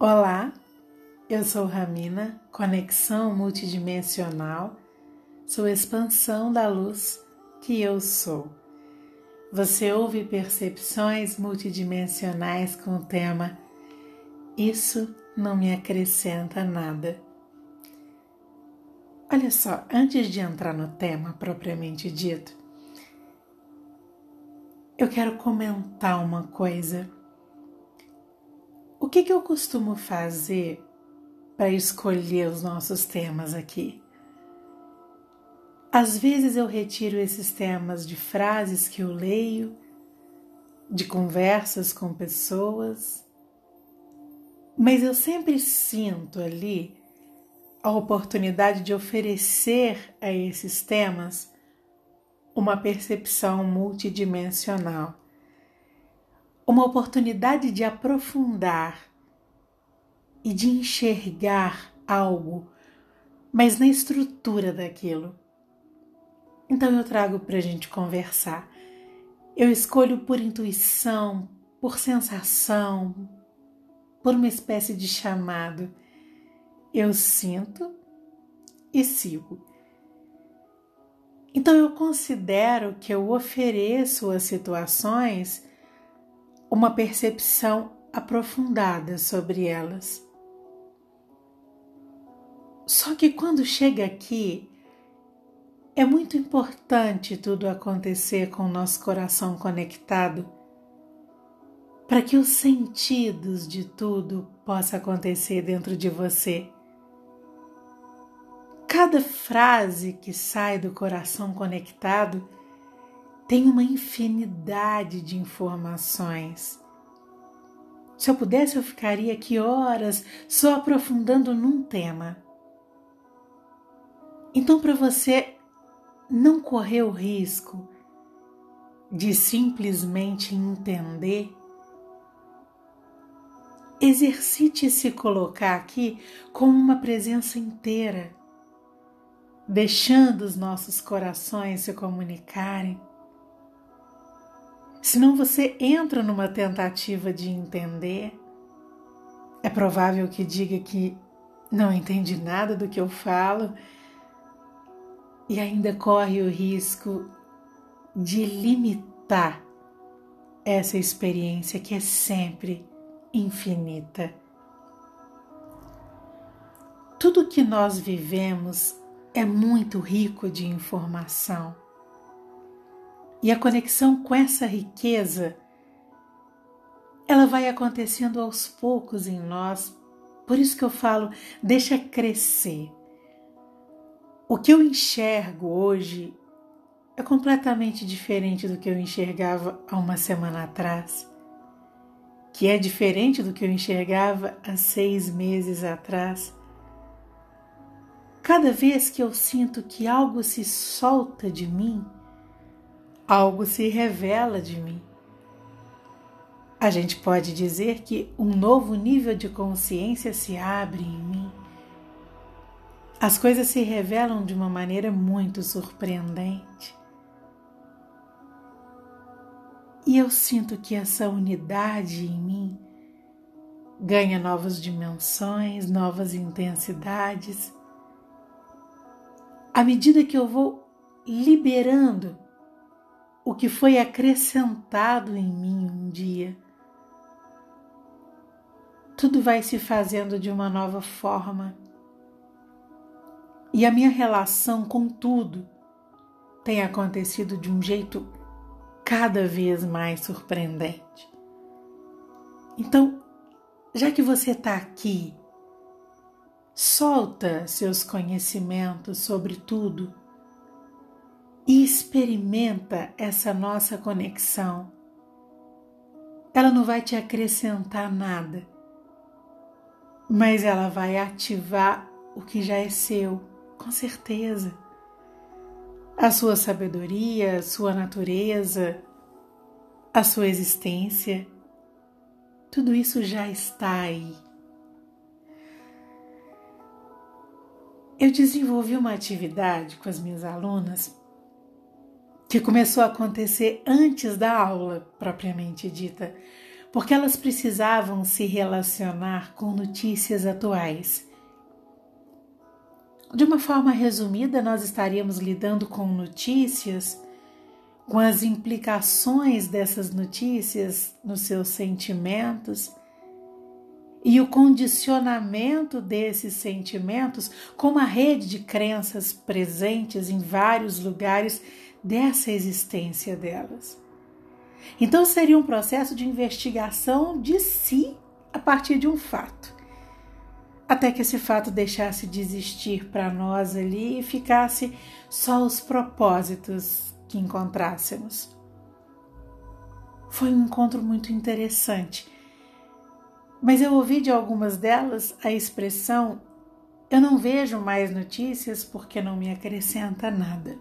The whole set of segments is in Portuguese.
Olá, eu sou Ramina, conexão multidimensional, sou expansão da luz que eu sou. Você ouve percepções multidimensionais com o tema Isso não me acrescenta nada. Olha só, antes de entrar no tema propriamente dito, eu quero comentar uma coisa o que, que eu costumo fazer para escolher os nossos temas aqui? Às vezes eu retiro esses temas de frases que eu leio, de conversas com pessoas, mas eu sempre sinto ali a oportunidade de oferecer a esses temas uma percepção multidimensional uma oportunidade de aprofundar e de enxergar algo, mas na estrutura daquilo. Então eu trago para a gente conversar. Eu escolho por intuição, por sensação, por uma espécie de chamado. Eu sinto e sigo. Então eu considero que eu ofereço as situações uma percepção aprofundada sobre elas. Só que quando chega aqui, é muito importante tudo acontecer com o nosso coração conectado para que os sentidos de tudo possa acontecer dentro de você. Cada frase que sai do coração conectado tem uma infinidade de informações. Se eu pudesse, eu ficaria aqui horas só aprofundando num tema. Então, para você não correr o risco de simplesmente entender, exercite se colocar aqui como uma presença inteira, deixando os nossos corações se comunicarem Senão você entra numa tentativa de entender. É provável que diga que não entende nada do que eu falo e ainda corre o risco de limitar essa experiência que é sempre infinita. Tudo que nós vivemos é muito rico de informação e a conexão com essa riqueza, ela vai acontecendo aos poucos em nós. Por isso que eu falo, deixa crescer. O que eu enxergo hoje é completamente diferente do que eu enxergava há uma semana atrás, que é diferente do que eu enxergava há seis meses atrás. Cada vez que eu sinto que algo se solta de mim, algo se revela de mim. A gente pode dizer que um novo nível de consciência se abre em mim. As coisas se revelam de uma maneira muito surpreendente. E eu sinto que essa unidade em mim ganha novas dimensões, novas intensidades. À medida que eu vou liberando o que foi acrescentado em mim um dia. Tudo vai se fazendo de uma nova forma. E a minha relação com tudo tem acontecido de um jeito cada vez mais surpreendente. Então, já que você está aqui, solta seus conhecimentos sobre tudo e experimenta essa nossa conexão. Ela não vai te acrescentar nada, mas ela vai ativar o que já é seu, com certeza. A sua sabedoria, a sua natureza, a sua existência, tudo isso já está aí. Eu desenvolvi uma atividade com as minhas alunas que começou a acontecer antes da aula propriamente dita, porque elas precisavam se relacionar com notícias atuais. De uma forma resumida, nós estaríamos lidando com notícias, com as implicações dessas notícias nos seus sentimentos e o condicionamento desses sentimentos com uma rede de crenças presentes em vários lugares dessa existência delas. Então seria um processo de investigação de si a partir de um fato. Até que esse fato deixasse de existir para nós ali e ficasse só os propósitos que encontrássemos. Foi um encontro muito interessante, mas eu ouvi de algumas delas a expressão: eu não vejo mais notícias porque não me acrescenta nada.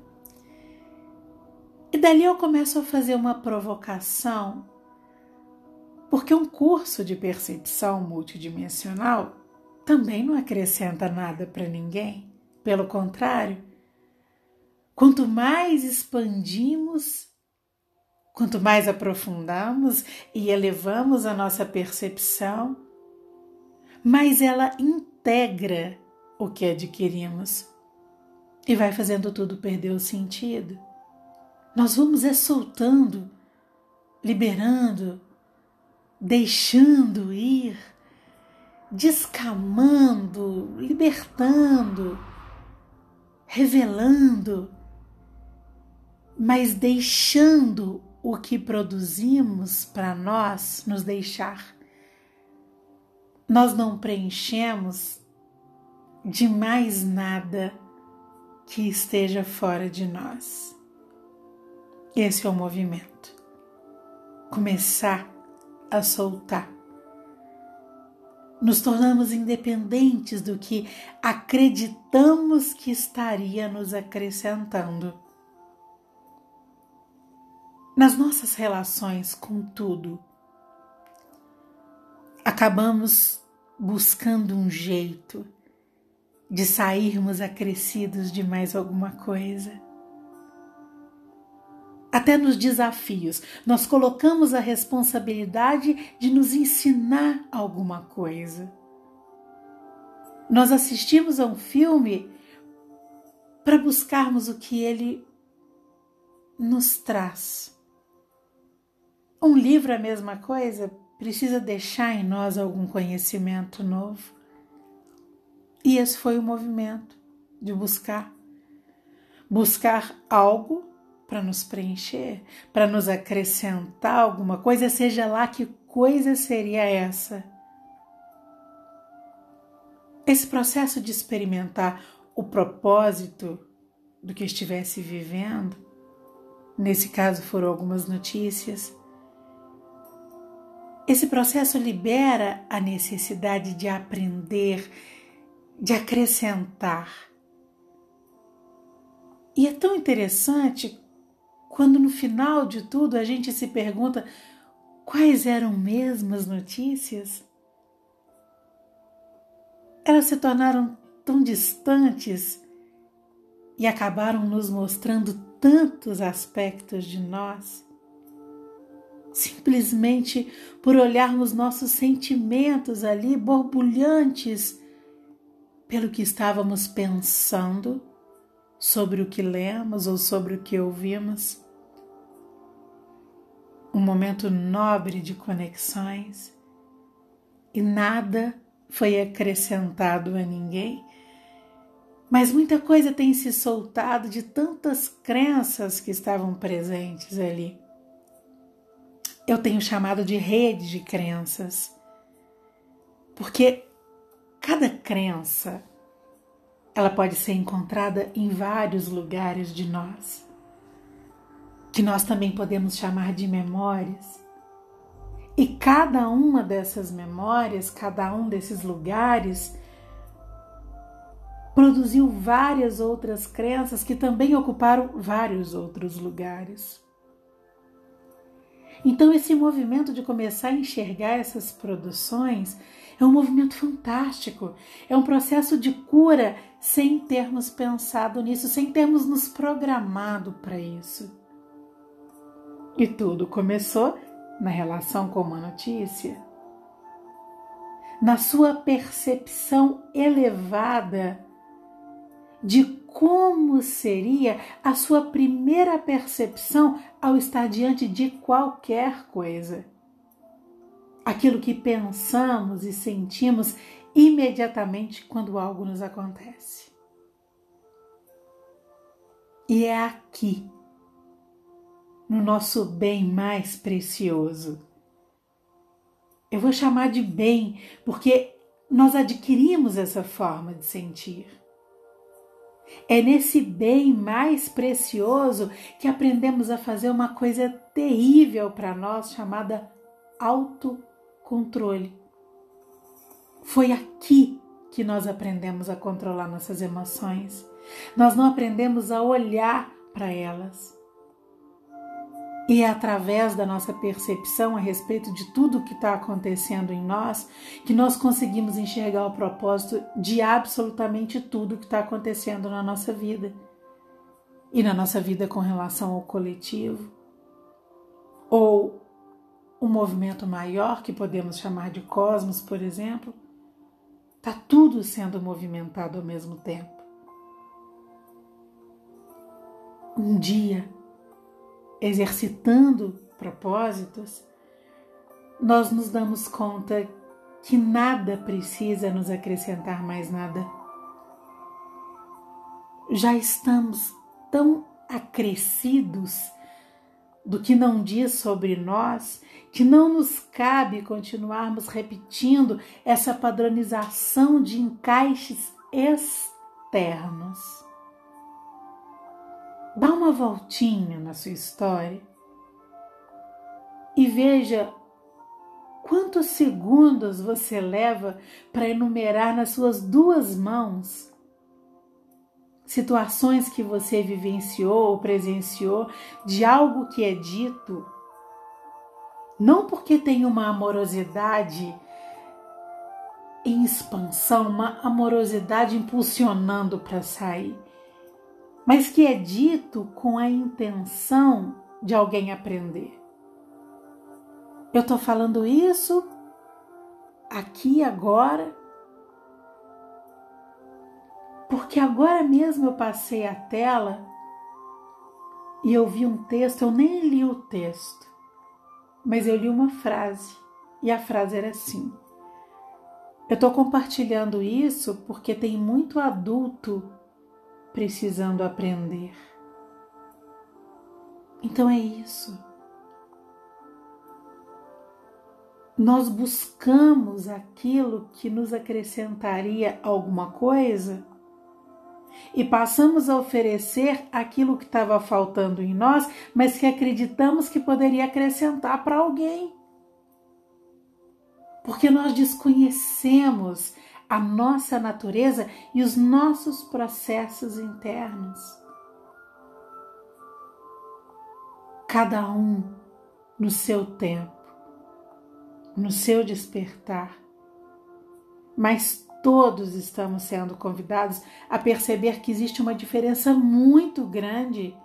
E dali eu começo a fazer uma provocação, porque um curso de percepção multidimensional também não acrescenta nada para ninguém. Pelo contrário, quanto mais expandimos, quanto mais aprofundamos e elevamos a nossa percepção, mais ela integra o que adquirimos e vai fazendo tudo perder o sentido. Nós vamos é soltando, liberando, deixando ir, descamando, libertando, revelando, mas deixando o que produzimos para nós nos deixar. Nós não preenchemos de mais nada que esteja fora de nós. Esse é o movimento. Começar a soltar. Nos tornamos independentes do que acreditamos que estaria nos acrescentando. Nas nossas relações com tudo, acabamos buscando um jeito de sairmos acrescidos de mais alguma coisa até nos desafios. Nós colocamos a responsabilidade de nos ensinar alguma coisa. Nós assistimos a um filme para buscarmos o que ele nos traz. Um livro é a mesma coisa, precisa deixar em nós algum conhecimento novo. E esse foi o movimento de buscar. Buscar algo para nos preencher, para nos acrescentar alguma coisa, seja lá que coisa seria essa. Esse processo de experimentar o propósito do que estivesse vivendo, nesse caso foram algumas notícias, esse processo libera a necessidade de aprender, de acrescentar. E é tão interessante quando no final de tudo a gente se pergunta quais eram mesmo as notícias? Elas se tornaram tão distantes e acabaram nos mostrando tantos aspectos de nós, simplesmente por olharmos nossos sentimentos ali borbulhantes pelo que estávamos pensando sobre o que lemos ou sobre o que ouvimos. Um momento nobre de conexões e nada foi acrescentado a ninguém, mas muita coisa tem se soltado de tantas crenças que estavam presentes ali. Eu tenho chamado de rede de crenças, porque cada crença ela pode ser encontrada em vários lugares de nós, que nós também podemos chamar de memórias. E cada uma dessas memórias, cada um desses lugares, produziu várias outras crenças que também ocuparam vários outros lugares. Então, esse movimento de começar a enxergar essas produções é um movimento fantástico, é um processo de cura sem termos pensado nisso, sem termos nos programado para isso. E tudo começou na relação com uma notícia, na sua percepção elevada de como seria a sua primeira percepção ao estar diante de qualquer coisa. Aquilo que pensamos e sentimos imediatamente quando algo nos acontece. E é aqui, no nosso bem mais precioso. Eu vou chamar de bem porque nós adquirimos essa forma de sentir. É nesse bem mais precioso que aprendemos a fazer uma coisa terrível para nós chamada autocontrole. Foi aqui que nós aprendemos a controlar nossas emoções. Nós não aprendemos a olhar para elas. E é através da nossa percepção a respeito de tudo o que está acontecendo em nós que nós conseguimos enxergar o propósito de absolutamente tudo que está acontecendo na nossa vida. E na nossa vida com relação ao coletivo. Ou um movimento maior que podemos chamar de cosmos, por exemplo. Está tudo sendo movimentado ao mesmo tempo. Um dia exercitando propósitos, nós nos damos conta que nada precisa nos acrescentar mais nada. Já estamos tão acrescidos do que não diz sobre nós que não nos cabe continuarmos repetindo essa padronização de encaixes externos. Dá uma voltinha na sua história e veja quantos segundos você leva para enumerar nas suas duas mãos situações que você vivenciou ou presenciou de algo que é dito, não porque tem uma amorosidade em expansão, uma amorosidade impulsionando para sair, mas que é dito com a intenção de alguém aprender. Eu estou falando isso aqui agora, porque agora mesmo eu passei a tela e eu vi um texto, eu nem li o texto, mas eu li uma frase e a frase era assim. Eu estou compartilhando isso porque tem muito adulto precisando aprender. Então é isso. Nós buscamos aquilo que nos acrescentaria alguma coisa e passamos a oferecer aquilo que estava faltando em nós, mas que acreditamos que poderia acrescentar para alguém. Porque nós desconhecemos a nossa natureza e os nossos processos internos. Cada um no seu tempo, no seu despertar. Mas todos estamos sendo convidados a perceber que existe uma diferença muito grande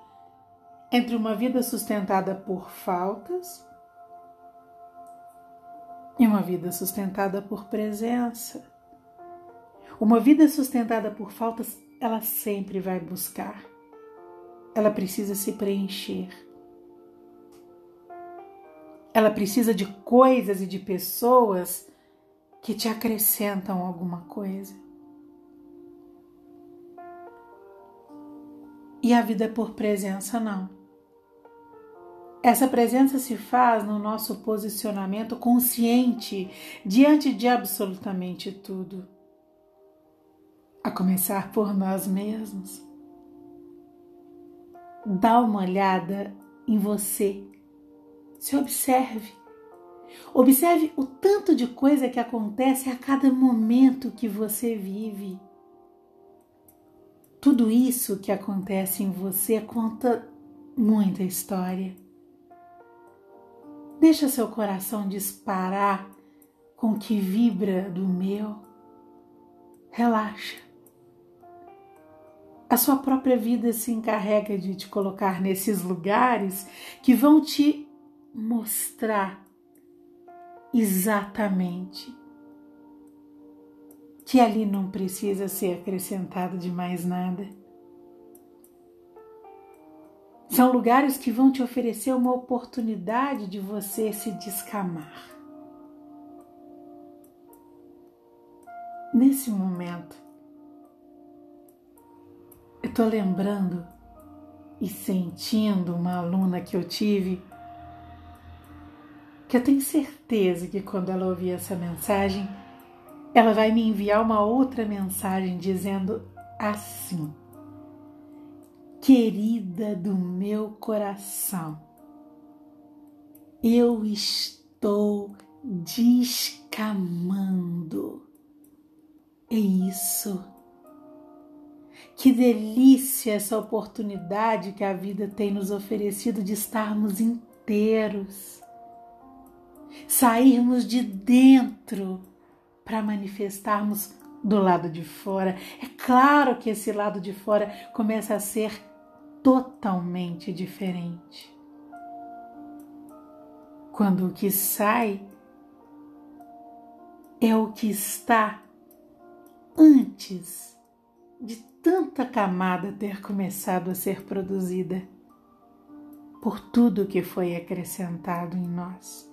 entre uma vida sustentada por faltas e uma vida sustentada por presença. Uma vida sustentada por faltas, ela sempre vai buscar. Ela precisa se preencher. Ela precisa de coisas e de pessoas que te acrescentam alguma coisa. E a vida por presença não. Essa presença se faz no nosso posicionamento consciente diante de absolutamente tudo a começar por nós mesmos. Dá uma olhada em você. Se observe. Observe o tanto de coisa que acontece a cada momento que você vive. Tudo isso que acontece em você conta muita história. Deixa seu coração disparar com o que vibra do meu. Relaxa a sua própria vida se encarrega de te colocar nesses lugares que vão te mostrar exatamente que ali não precisa ser acrescentado de mais nada. São lugares que vão te oferecer uma oportunidade de você se descamar. Nesse momento, estou lembrando e sentindo uma aluna que eu tive, que eu tenho certeza que quando ela ouvir essa mensagem, ela vai me enviar uma outra mensagem dizendo assim: Querida do meu coração, eu estou descamando. É isso. Que delícia essa oportunidade que a vida tem nos oferecido de estarmos inteiros, sairmos de dentro para manifestarmos do lado de fora. É claro que esse lado de fora começa a ser totalmente diferente. Quando o que sai é o que está antes de tanta camada ter começado a ser produzida por tudo que foi acrescentado em nós.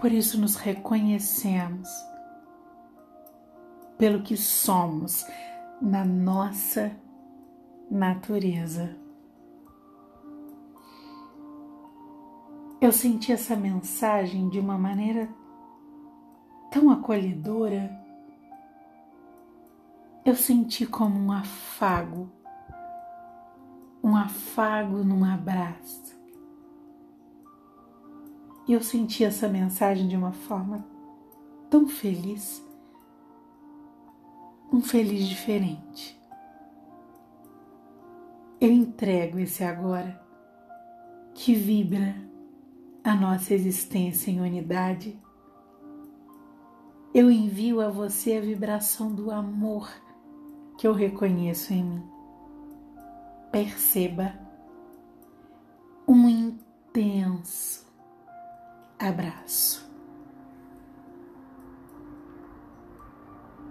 Por isso nos reconhecemos pelo que somos na nossa natureza. Eu senti essa mensagem de uma maneira tão acolhedora. Eu senti como um afago, um afago num abraço. E eu senti essa mensagem de uma forma tão feliz, um feliz diferente. Eu entrego esse agora que vibra a nossa existência em unidade. Eu envio a você a vibração do amor que eu reconheço em mim. Perceba um intenso abraço.